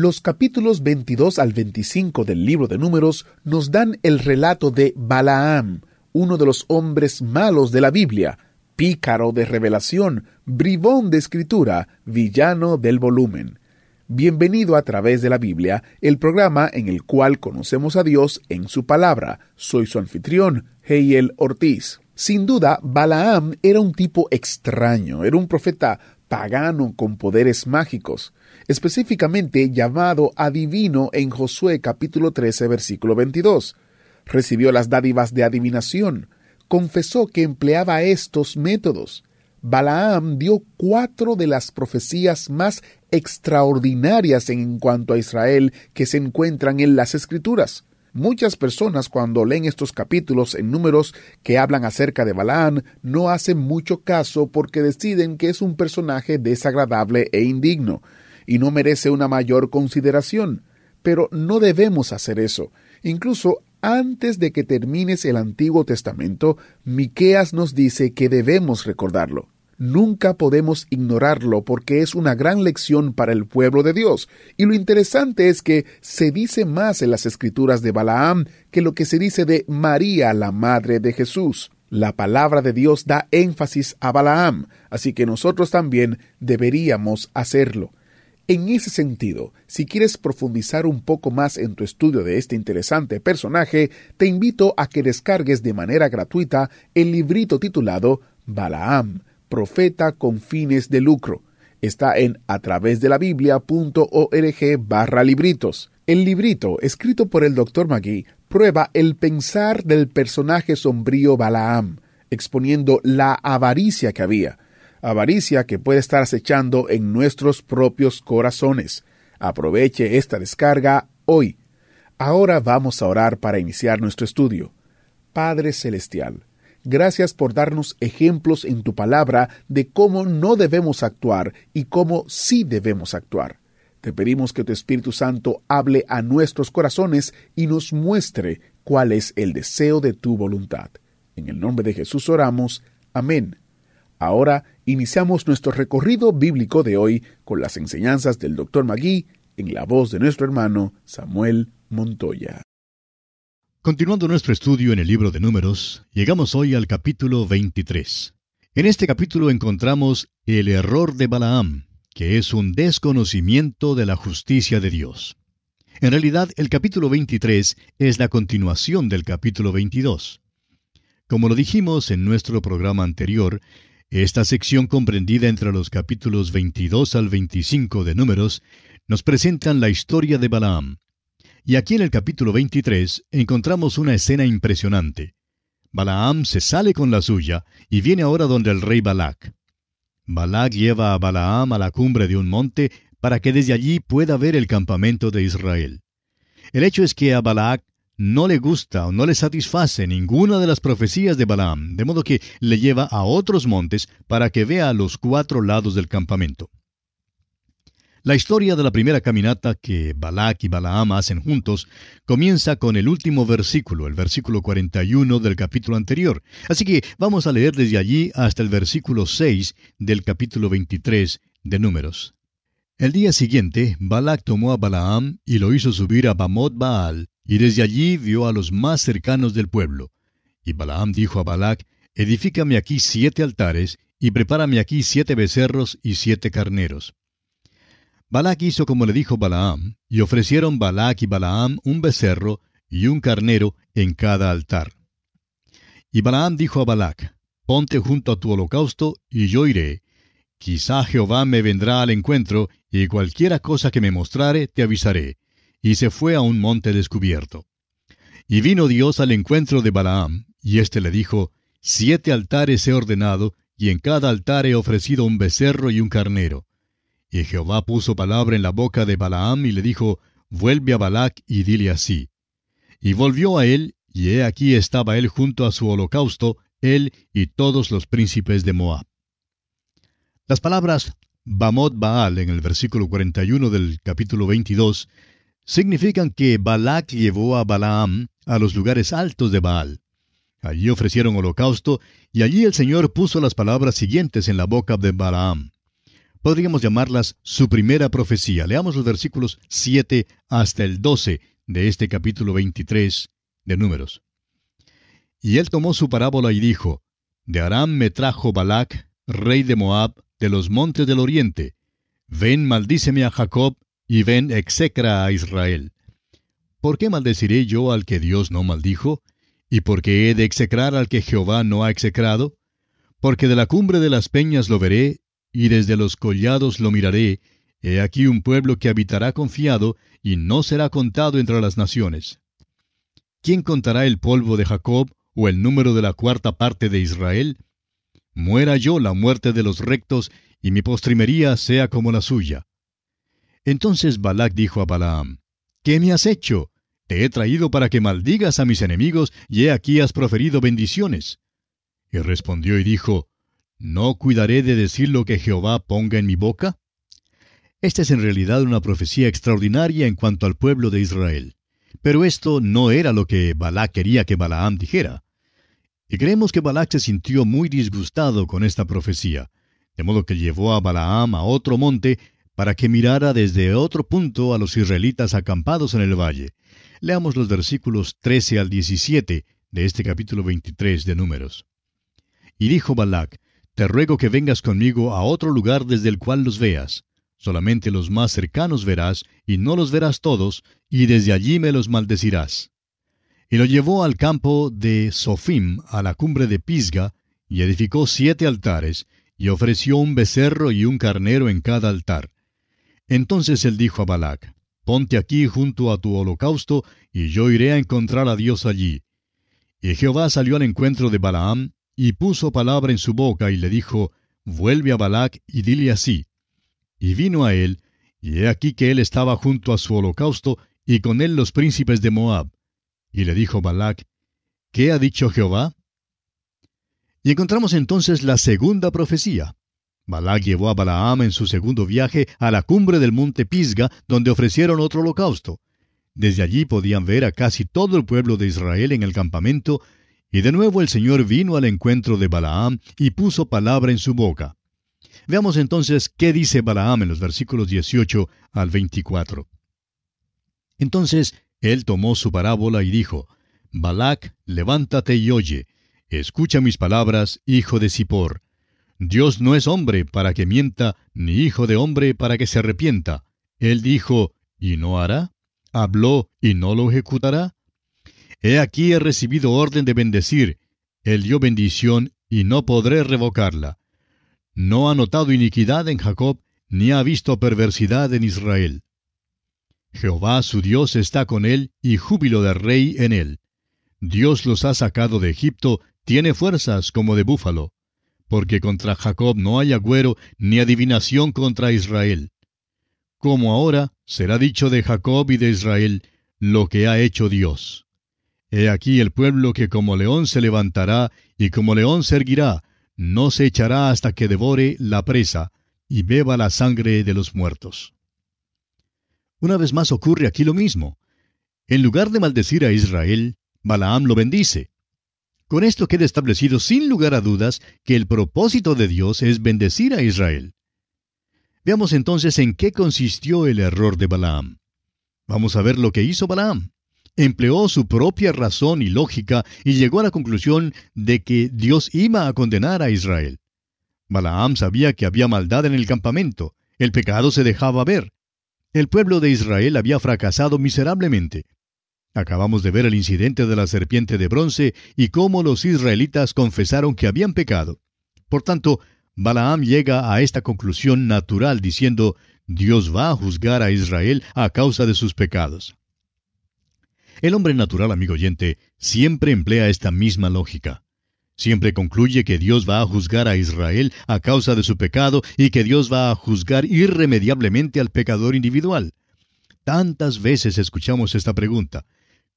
Los capítulos 22 al 25 del libro de Números nos dan el relato de Balaam, uno de los hombres malos de la Biblia, pícaro de revelación, bribón de escritura, villano del volumen. Bienvenido a través de la Biblia, el programa en el cual conocemos a Dios en su palabra. Soy su anfitrión, Heiel Ortiz. Sin duda, Balaam era un tipo extraño, era un profeta pagano con poderes mágicos, específicamente llamado adivino en Josué capítulo 13 versículo 22. Recibió las dádivas de adivinación, confesó que empleaba estos métodos. Balaam dio cuatro de las profecías más extraordinarias en cuanto a Israel que se encuentran en las Escrituras. Muchas personas cuando leen estos capítulos en números que hablan acerca de Balaam no hacen mucho caso porque deciden que es un personaje desagradable e indigno y no merece una mayor consideración. Pero no debemos hacer eso. Incluso antes de que termines el Antiguo Testamento, Miqueas nos dice que debemos recordarlo. Nunca podemos ignorarlo porque es una gran lección para el pueblo de Dios. Y lo interesante es que se dice más en las escrituras de Balaam que lo que se dice de María, la madre de Jesús. La palabra de Dios da énfasis a Balaam, así que nosotros también deberíamos hacerlo. En ese sentido, si quieres profundizar un poco más en tu estudio de este interesante personaje, te invito a que descargues de manera gratuita el librito titulado Balaam, profeta con fines de lucro. Está en a través de la biblia.org barra libritos. El librito, escrito por el Dr. Magui, prueba el pensar del personaje sombrío Balaam, exponiendo la avaricia que había avaricia que puede estar acechando en nuestros propios corazones. Aproveche esta descarga hoy. Ahora vamos a orar para iniciar nuestro estudio. Padre Celestial, gracias por darnos ejemplos en tu palabra de cómo no debemos actuar y cómo sí debemos actuar. Te pedimos que tu Espíritu Santo hable a nuestros corazones y nos muestre cuál es el deseo de tu voluntad. En el nombre de Jesús oramos. Amén. Ahora iniciamos nuestro recorrido bíblico de hoy con las enseñanzas del Dr. Magui en la voz de nuestro hermano Samuel Montoya. Continuando nuestro estudio en el libro de números, llegamos hoy al capítulo 23. En este capítulo encontramos el error de Balaam, que es un desconocimiento de la justicia de Dios. En realidad, el capítulo 23 es la continuación del capítulo 22. Como lo dijimos en nuestro programa anterior, esta sección comprendida entre los capítulos 22 al 25 de Números nos presentan la historia de Balaam. Y aquí en el capítulo 23 encontramos una escena impresionante. Balaam se sale con la suya y viene ahora donde el rey Balac. Balac lleva a Balaam a la cumbre de un monte para que desde allí pueda ver el campamento de Israel. El hecho es que a Balac no le gusta o no le satisface ninguna de las profecías de Balaam, de modo que le lleva a otros montes para que vea los cuatro lados del campamento. La historia de la primera caminata que Balac y Balaam hacen juntos comienza con el último versículo, el versículo 41 del capítulo anterior. Así que vamos a leer desde allí hasta el versículo 6 del capítulo 23 de Números. El día siguiente, Balac tomó a Balaam y lo hizo subir a Bamot Baal, y desde allí vio a los más cercanos del pueblo. Y Balaam dijo a Balac, Edifícame aquí siete altares, y prepárame aquí siete becerros y siete carneros. Balac hizo como le dijo Balaam, y ofrecieron Balac y Balaam un becerro y un carnero en cada altar. Y Balaam dijo a Balac, Ponte junto a tu holocausto, y yo iré. Quizá Jehová me vendrá al encuentro, y cualquiera cosa que me mostrare te avisaré y se fue a un monte descubierto. Y vino Dios al encuentro de Balaam, y éste le dijo, Siete altares he ordenado, y en cada altar he ofrecido un becerro y un carnero. Y Jehová puso palabra en la boca de Balaam y le dijo, Vuelve a Balac y dile así. Y volvió a él, y he aquí estaba él junto a su holocausto, él y todos los príncipes de Moab. Las palabras Bamot Baal en el versículo 41 del capítulo 22 significan que Balac llevó a Balaam a los lugares altos de Baal. Allí ofrecieron holocausto y allí el Señor puso las palabras siguientes en la boca de Balaam. Podríamos llamarlas su primera profecía. Leamos los versículos 7 hasta el 12 de este capítulo 23 de Números. Y él tomó su parábola y dijo, De Aram me trajo Balac, rey de Moab, de los montes del oriente. Ven, maldíceme a Jacob, y ven, execra a Israel. ¿Por qué maldeciré yo al que Dios no maldijo? ¿Y por qué he de execrar al que Jehová no ha execrado? Porque de la cumbre de las peñas lo veré, y desde los collados lo miraré, he aquí un pueblo que habitará confiado, y no será contado entre las naciones. ¿Quién contará el polvo de Jacob, o el número de la cuarta parte de Israel? Muera yo la muerte de los rectos, y mi postrimería sea como la suya. Entonces Balac dijo a Balaam, ¿Qué me has hecho? Te he traído para que maldigas a mis enemigos, y he aquí has proferido bendiciones. Y respondió y dijo, ¿No cuidaré de decir lo que Jehová ponga en mi boca? Esta es en realidad una profecía extraordinaria en cuanto al pueblo de Israel. Pero esto no era lo que Balac quería que Balaam dijera. Y creemos que Balac se sintió muy disgustado con esta profecía, de modo que llevó a Balaam a otro monte para que mirara desde otro punto a los israelitas acampados en el valle. Leamos los versículos 13 al 17 de este capítulo 23 de Números. Y dijo Balac, Te ruego que vengas conmigo a otro lugar desde el cual los veas. Solamente los más cercanos verás, y no los verás todos, y desde allí me los maldecirás. Y lo llevó al campo de Sofim, a la cumbre de Pisga, y edificó siete altares, y ofreció un becerro y un carnero en cada altar. Entonces él dijo a Balac, Ponte aquí junto a tu holocausto, y yo iré a encontrar a Dios allí. Y Jehová salió al encuentro de Balaam, y puso palabra en su boca, y le dijo, Vuelve a Balac y dile así. Y vino a él, y he aquí que él estaba junto a su holocausto, y con él los príncipes de Moab. Y le dijo Balac, ¿Qué ha dicho Jehová? Y encontramos entonces la segunda profecía. Balac llevó a Balaam en su segundo viaje a la cumbre del monte Pisga, donde ofrecieron otro holocausto. Desde allí podían ver a casi todo el pueblo de Israel en el campamento, y de nuevo el Señor vino al encuentro de Balaam y puso palabra en su boca. Veamos entonces qué dice Balaam en los versículos 18 al 24. Entonces él tomó su parábola y dijo, Balac, levántate y oye, escucha mis palabras, hijo de Zippor. Dios no es hombre para que mienta, ni hijo de hombre para que se arrepienta. Él dijo, ¿y no hará? ¿Habló y no lo ejecutará? He aquí he recibido orden de bendecir. Él dio bendición y no podré revocarla. No ha notado iniquidad en Jacob, ni ha visto perversidad en Israel. Jehová su Dios está con él, y júbilo de rey en él. Dios los ha sacado de Egipto, tiene fuerzas como de búfalo porque contra Jacob no hay agüero ni adivinación contra Israel. Como ahora será dicho de Jacob y de Israel lo que ha hecho Dios. He aquí el pueblo que como león se levantará y como león se erguirá, no se echará hasta que devore la presa y beba la sangre de los muertos. Una vez más ocurre aquí lo mismo. En lugar de maldecir a Israel, Balaam lo bendice. Con esto queda establecido sin lugar a dudas que el propósito de Dios es bendecir a Israel. Veamos entonces en qué consistió el error de Balaam. Vamos a ver lo que hizo Balaam. Empleó su propia razón y lógica y llegó a la conclusión de que Dios iba a condenar a Israel. Balaam sabía que había maldad en el campamento, el pecado se dejaba ver. El pueblo de Israel había fracasado miserablemente. Acabamos de ver el incidente de la serpiente de bronce y cómo los israelitas confesaron que habían pecado. Por tanto, Balaam llega a esta conclusión natural diciendo, Dios va a juzgar a Israel a causa de sus pecados. El hombre natural, amigo oyente, siempre emplea esta misma lógica. Siempre concluye que Dios va a juzgar a Israel a causa de su pecado y que Dios va a juzgar irremediablemente al pecador individual. Tantas veces escuchamos esta pregunta.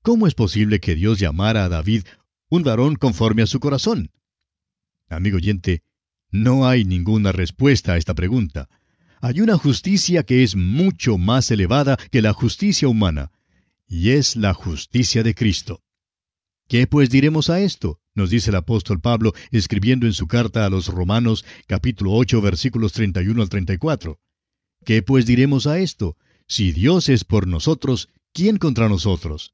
¿Cómo es posible que Dios llamara a David un varón conforme a su corazón? Amigo oyente, no hay ninguna respuesta a esta pregunta. Hay una justicia que es mucho más elevada que la justicia humana, y es la justicia de Cristo. ¿Qué pues diremos a esto? nos dice el apóstol Pablo escribiendo en su carta a los Romanos capítulo 8 versículos 31 al 34. ¿Qué pues diremos a esto? Si Dios es por nosotros, ¿quién contra nosotros?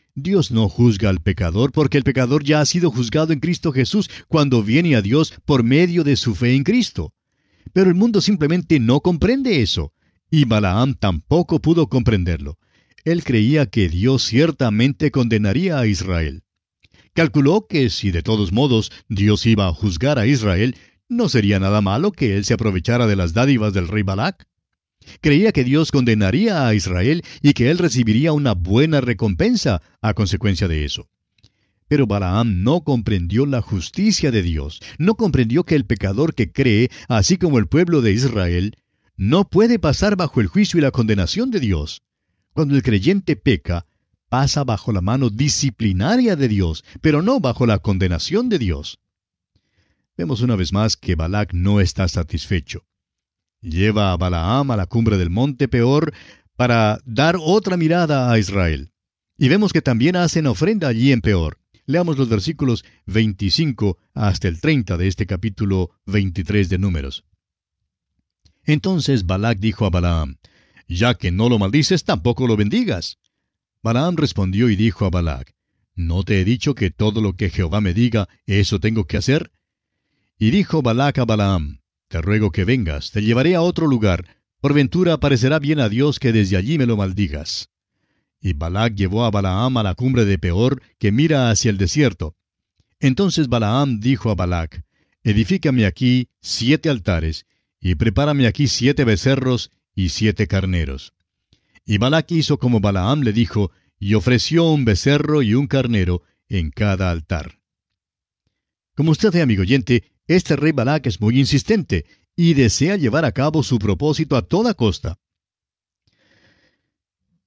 Dios no juzga al pecador porque el pecador ya ha sido juzgado en Cristo Jesús cuando viene a Dios por medio de su fe en Cristo. Pero el mundo simplemente no comprende eso, y Balaam tampoco pudo comprenderlo. Él creía que Dios ciertamente condenaría a Israel. Calculó que si de todos modos Dios iba a juzgar a Israel, no sería nada malo que él se aprovechara de las dádivas del rey Balac. Creía que Dios condenaría a Israel y que él recibiría una buena recompensa a consecuencia de eso. Pero Balaam no comprendió la justicia de Dios, no comprendió que el pecador que cree, así como el pueblo de Israel, no puede pasar bajo el juicio y la condenación de Dios. Cuando el creyente peca, pasa bajo la mano disciplinaria de Dios, pero no bajo la condenación de Dios. Vemos una vez más que Balac no está satisfecho. Lleva a Balaam a la cumbre del monte Peor para dar otra mirada a Israel. Y vemos que también hacen ofrenda allí en Peor. Leamos los versículos 25 hasta el 30 de este capítulo 23 de Números. Entonces Balac dijo a Balaam, Ya que no lo maldices, tampoco lo bendigas. Balaam respondió y dijo a Balac, ¿No te he dicho que todo lo que Jehová me diga, eso tengo que hacer? Y dijo Balac a Balaam, Te ruego que vengas, te llevaré a otro lugar, por ventura parecerá bien a Dios que desde allí me lo maldigas. Y Balac llevó a Balaam a la cumbre de Peor, que mira hacia el desierto. Entonces Balaam dijo a Balac, Edifícame aquí siete altares, y prepárame aquí siete becerros y siete carneros. Y Balac hizo como Balaam le dijo, y ofreció un becerro y un carnero en cada altar. Como usted ve, amigo oyente, este rey Balac es muy insistente y desea llevar a cabo su propósito a toda costa.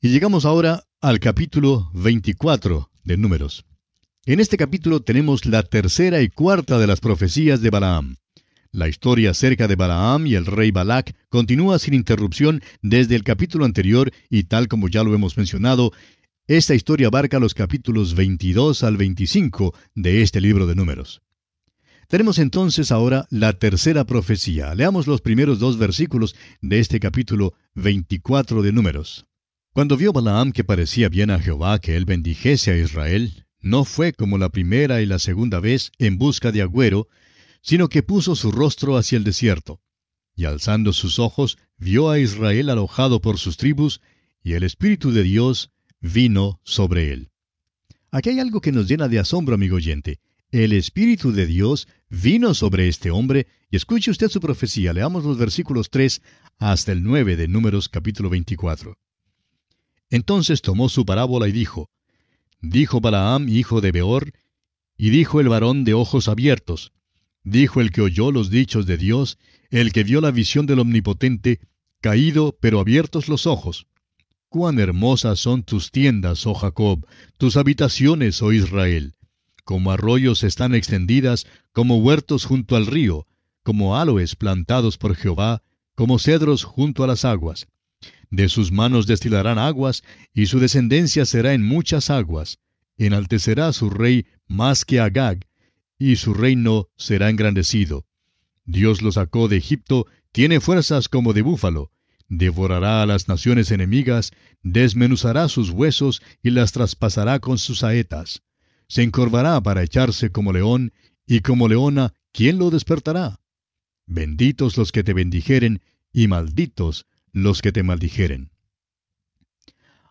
Y llegamos ahora al capítulo 24 de Números. En este capítulo tenemos la tercera y cuarta de las profecías de Balaam. La historia acerca de Balaam y el rey Balac continúa sin interrupción desde el capítulo anterior y tal como ya lo hemos mencionado, esta historia abarca los capítulos 22 al 25 de este libro de números. Tenemos entonces ahora la tercera profecía. Leamos los primeros dos versículos de este capítulo 24 de números. Cuando vio Balaam que parecía bien a Jehová que él bendijese a Israel, no fue como la primera y la segunda vez en busca de agüero, sino que puso su rostro hacia el desierto. Y alzando sus ojos, vio a Israel alojado por sus tribus, y el Espíritu de Dios vino sobre él. Aquí hay algo que nos llena de asombro, amigo oyente. El Espíritu de Dios vino sobre este hombre, y escuche usted su profecía. Leamos los versículos 3 hasta el 9 de Números capítulo 24. Entonces tomó su parábola y dijo, Dijo Balaam, hijo de Beor, y dijo el varón de ojos abiertos, Dijo el que oyó los dichos de Dios, el que vio la visión del Omnipotente, caído pero abiertos los ojos. Cuán hermosas son tus tiendas, oh Jacob, tus habitaciones, oh Israel. Como arroyos están extendidas, como huertos junto al río, como aloes plantados por Jehová, como cedros junto a las aguas. De sus manos destilarán aguas, y su descendencia será en muchas aguas. Enaltecerá su rey más que Agag, y su reino será engrandecido. Dios lo sacó de Egipto, tiene fuerzas como de búfalo, devorará a las naciones enemigas, desmenuzará sus huesos y las traspasará con sus saetas. Se encorvará para echarse como león, y como leona, ¿quién lo despertará? benditos los que te bendijeren, y malditos los que te maldijeren.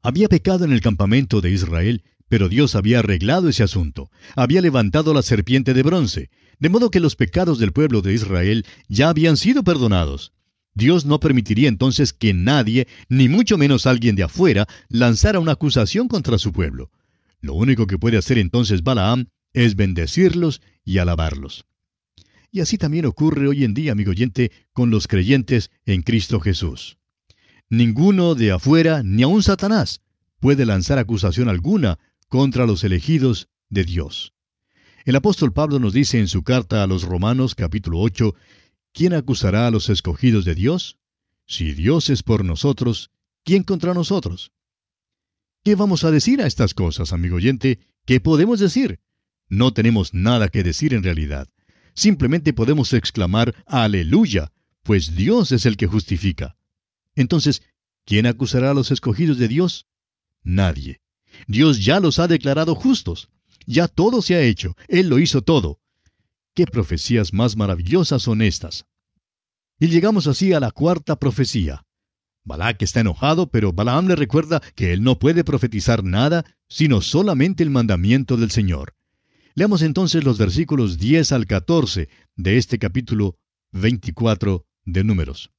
Había pecado en el campamento de Israel, pero Dios había arreglado ese asunto. Había levantado la serpiente de bronce, de modo que los pecados del pueblo de Israel ya habían sido perdonados. Dios no permitiría entonces que nadie, ni mucho menos alguien de afuera, lanzara una acusación contra su pueblo. Lo único que puede hacer entonces Balaam es bendecirlos y alabarlos. Y así también ocurre hoy en día, amigo oyente, con los creyentes en Cristo Jesús. Ninguno de afuera, ni aun Satanás, puede lanzar acusación alguna contra los elegidos de Dios. El apóstol Pablo nos dice en su carta a los Romanos capítulo 8, ¿quién acusará a los escogidos de Dios? Si Dios es por nosotros, ¿quién contra nosotros? ¿Qué vamos a decir a estas cosas, amigo oyente? ¿Qué podemos decir? No tenemos nada que decir en realidad. Simplemente podemos exclamar Aleluya, pues Dios es el que justifica. Entonces, ¿quién acusará a los escogidos de Dios? Nadie. Dios ya los ha declarado justos. Ya todo se ha hecho. Él lo hizo todo. ¿Qué profecías más maravillosas son estas? Y llegamos así a la cuarta profecía. Balac está enojado, pero Balaam le recuerda que él no puede profetizar nada, sino solamente el mandamiento del Señor. Leamos entonces los versículos 10 al 14 de este capítulo 24 de Números.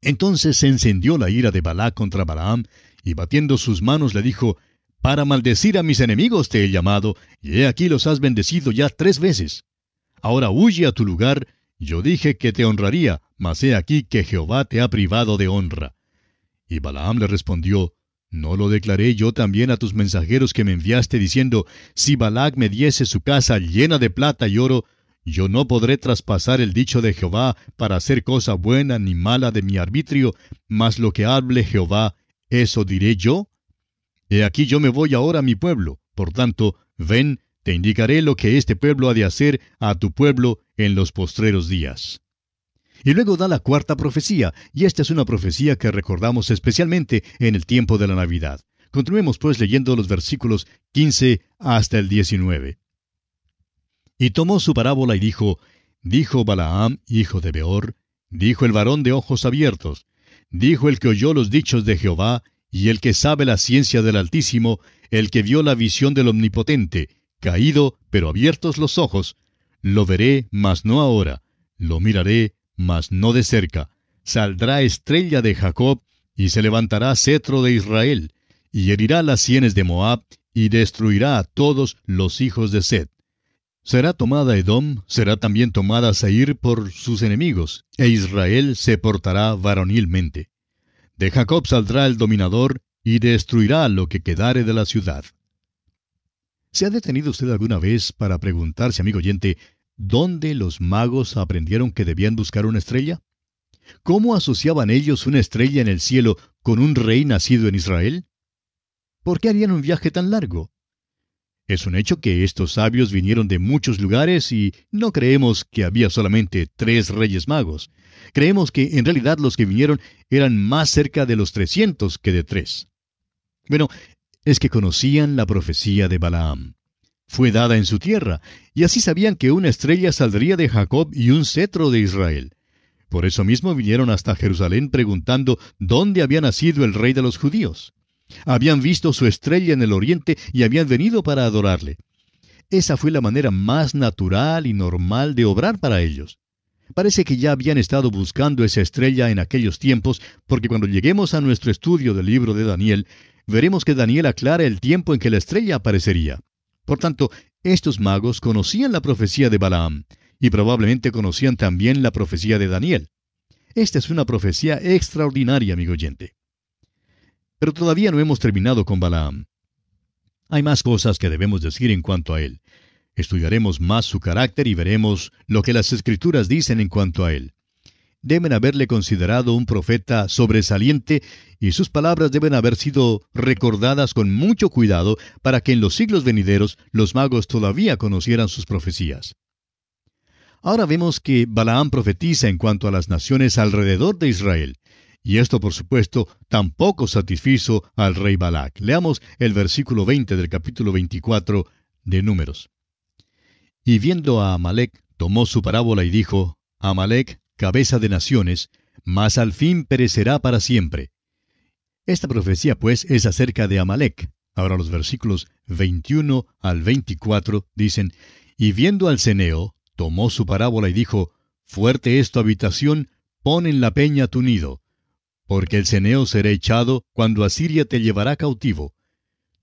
Entonces se encendió la ira de Balac contra Balaam, y batiendo sus manos le dijo, Para maldecir a mis enemigos te he llamado, y he aquí los has bendecido ya tres veces. Ahora huye a tu lugar, yo dije que te honraría, mas he aquí que Jehová te ha privado de honra. Y Balaam le respondió, ¿No lo declaré yo también a tus mensajeros que me enviaste diciendo, si Balac me diese su casa llena de plata y oro, yo no podré traspasar el dicho de Jehová para hacer cosa buena ni mala de mi arbitrio, mas lo que hable Jehová, eso diré yo? He aquí yo me voy ahora a mi pueblo, por tanto, ven, te indicaré lo que este pueblo ha de hacer a tu pueblo en los postreros días. Y luego da la cuarta profecía, y esta es una profecía que recordamos especialmente en el tiempo de la Navidad. Continuemos pues leyendo los versículos 15 hasta el 19. Y tomó su parábola y dijo, Dijo Balaam, hijo de Beor, dijo el varón de ojos abiertos, dijo el que oyó los dichos de Jehová, y el que sabe la ciencia del Altísimo, el que vio la visión del Omnipotente, caído, pero abiertos los ojos, lo veré, mas no ahora, lo miraré, mas no de cerca. Saldrá estrella de Jacob, y se levantará cetro de Israel, y herirá las sienes de Moab, y destruirá a todos los hijos de Sed. Será tomada Edom, será también tomada Seir por sus enemigos, e Israel se portará varonilmente. De Jacob saldrá el dominador, y destruirá lo que quedare de la ciudad. ¿Se ha detenido usted alguna vez para preguntarse, amigo oyente, dónde los magos aprendieron que debían buscar una estrella? ¿Cómo asociaban ellos una estrella en el cielo con un rey nacido en Israel? ¿Por qué harían un viaje tan largo? Es un hecho que estos sabios vinieron de muchos lugares y no creemos que había solamente tres reyes magos. Creemos que en realidad los que vinieron eran más cerca de los trescientos que de tres. Bueno, es que conocían la profecía de Balaam. Fue dada en su tierra, y así sabían que una estrella saldría de Jacob y un cetro de Israel. Por eso mismo vinieron hasta Jerusalén preguntando dónde había nacido el rey de los judíos. Habían visto su estrella en el oriente y habían venido para adorarle. Esa fue la manera más natural y normal de obrar para ellos. Parece que ya habían estado buscando esa estrella en aquellos tiempos, porque cuando lleguemos a nuestro estudio del libro de Daniel, veremos que Daniel aclara el tiempo en que la estrella aparecería. Por tanto, estos magos conocían la profecía de Balaam, y probablemente conocían también la profecía de Daniel. Esta es una profecía extraordinaria, amigo oyente. Pero todavía no hemos terminado con Balaam. Hay más cosas que debemos decir en cuanto a él. Estudiaremos más su carácter y veremos lo que las escrituras dicen en cuanto a él deben haberle considerado un profeta sobresaliente y sus palabras deben haber sido recordadas con mucho cuidado para que en los siglos venideros los magos todavía conocieran sus profecías. Ahora vemos que Balaam profetiza en cuanto a las naciones alrededor de Israel, y esto por supuesto tampoco satisfizo al rey Balac. Leamos el versículo 20 del capítulo 24 de Números. Y viendo a Amalek, tomó su parábola y dijo, Amalek, cabeza de naciones, mas al fin perecerá para siempre. Esta profecía, pues, es acerca de Amalek. Ahora los versículos 21 al 24 dicen, Y viendo al ceneo, tomó su parábola y dijo, Fuerte es tu habitación, pon en la peña tu nido, porque el ceneo será echado cuando Asiria te llevará cautivo.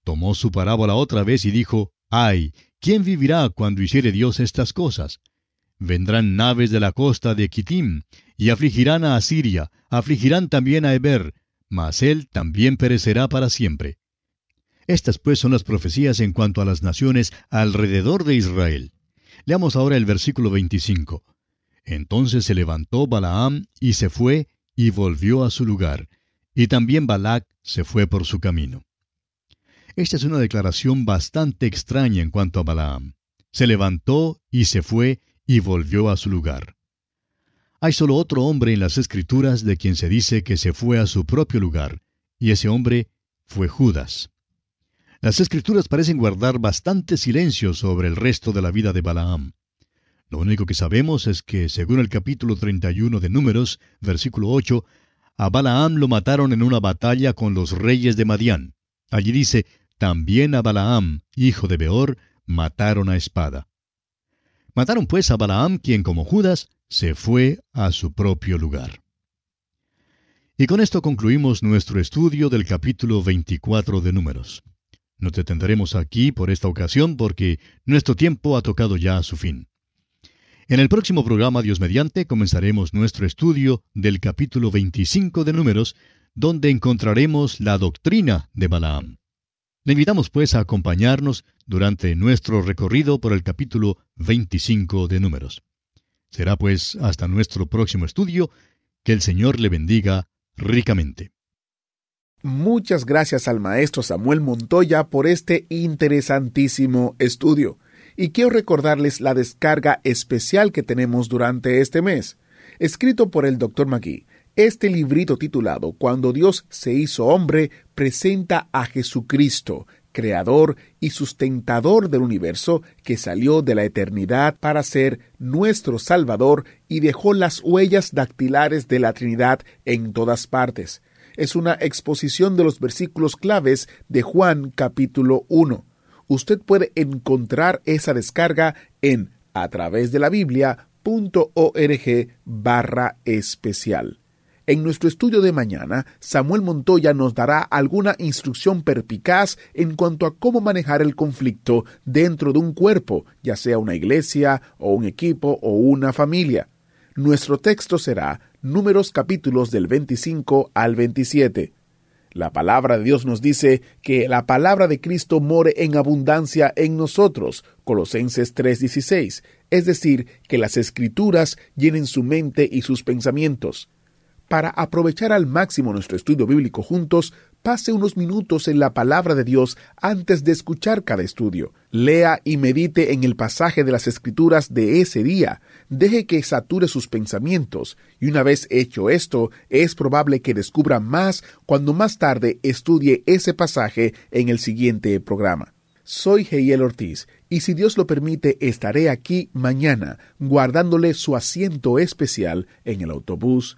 Tomó su parábola otra vez y dijo, Ay, ¿quién vivirá cuando hiciere Dios estas cosas? Vendrán naves de la costa de Kitim, y afligirán a Asiria, afligirán también a Eber, mas él también perecerá para siempre. Estas pues son las profecías en cuanto a las naciones alrededor de Israel. Leamos ahora el versículo 25. Entonces se levantó Balaam y se fue y volvió a su lugar, y también Balac se fue por su camino. Esta es una declaración bastante extraña en cuanto a Balaam. Se levantó y se fue y volvió a su lugar. Hay solo otro hombre en las Escrituras de quien se dice que se fue a su propio lugar, y ese hombre fue Judas. Las Escrituras parecen guardar bastante silencio sobre el resto de la vida de Balaam. Lo único que sabemos es que, según el capítulo 31 de Números, versículo 8, a Balaam lo mataron en una batalla con los reyes de Madián. Allí dice, también a Balaam, hijo de Beor, mataron a espada. Mataron pues a Balaam, quien como Judas se fue a su propio lugar. Y con esto concluimos nuestro estudio del capítulo 24 de Números. Nos detendremos aquí por esta ocasión porque nuestro tiempo ha tocado ya a su fin. En el próximo programa, Dios mediante, comenzaremos nuestro estudio del capítulo 25 de Números, donde encontraremos la doctrina de Balaam. Le invitamos pues a acompañarnos durante nuestro recorrido por el capítulo 25 de Números. Será pues hasta nuestro próximo estudio, que el Señor le bendiga ricamente. Muchas gracias al maestro Samuel Montoya por este interesantísimo estudio. Y quiero recordarles la descarga especial que tenemos durante este mes, escrito por el Dr. Magui. Este librito titulado Cuando Dios se hizo hombre presenta a Jesucristo, creador y sustentador del universo, que salió de la eternidad para ser nuestro Salvador y dejó las huellas dactilares de la Trinidad en todas partes. Es una exposición de los versículos claves de Juan capítulo 1. Usted puede encontrar esa descarga en a través de la Biblia.org barra especial. En nuestro estudio de mañana, Samuel Montoya nos dará alguna instrucción perpicaz en cuanto a cómo manejar el conflicto dentro de un cuerpo, ya sea una iglesia o un equipo o una familia. Nuestro texto será Números capítulos del 25 al 27. La palabra de Dios nos dice que la palabra de Cristo more en abundancia en nosotros, Colosenses 3:16, es decir, que las escrituras llenen su mente y sus pensamientos. Para aprovechar al máximo nuestro estudio bíblico juntos, pase unos minutos en la palabra de Dios antes de escuchar cada estudio. Lea y medite en el pasaje de las escrituras de ese día. Deje que sature sus pensamientos. Y una vez hecho esto, es probable que descubra más cuando más tarde estudie ese pasaje en el siguiente programa. Soy Heiel Ortiz y si Dios lo permite estaré aquí mañana guardándole su asiento especial en el autobús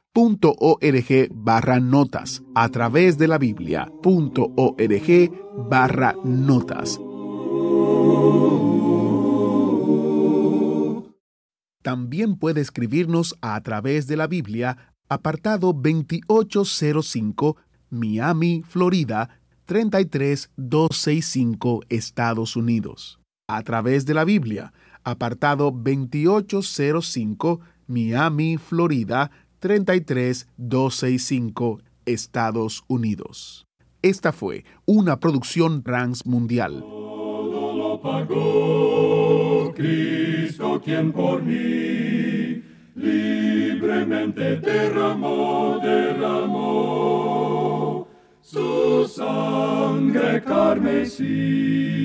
.org barra notas a través de la Biblia.org barra notas. También puede escribirnos a través de la Biblia, apartado 2805, Miami, Florida 33265, Estados Unidos. A través de la Biblia, apartado 2805, Miami, Florida 33265, Estados Unidos. Esta fue una producción transmundial. Todo lo pagó Cristo quien por mí libremente derramó, derramó su sangre carmesí.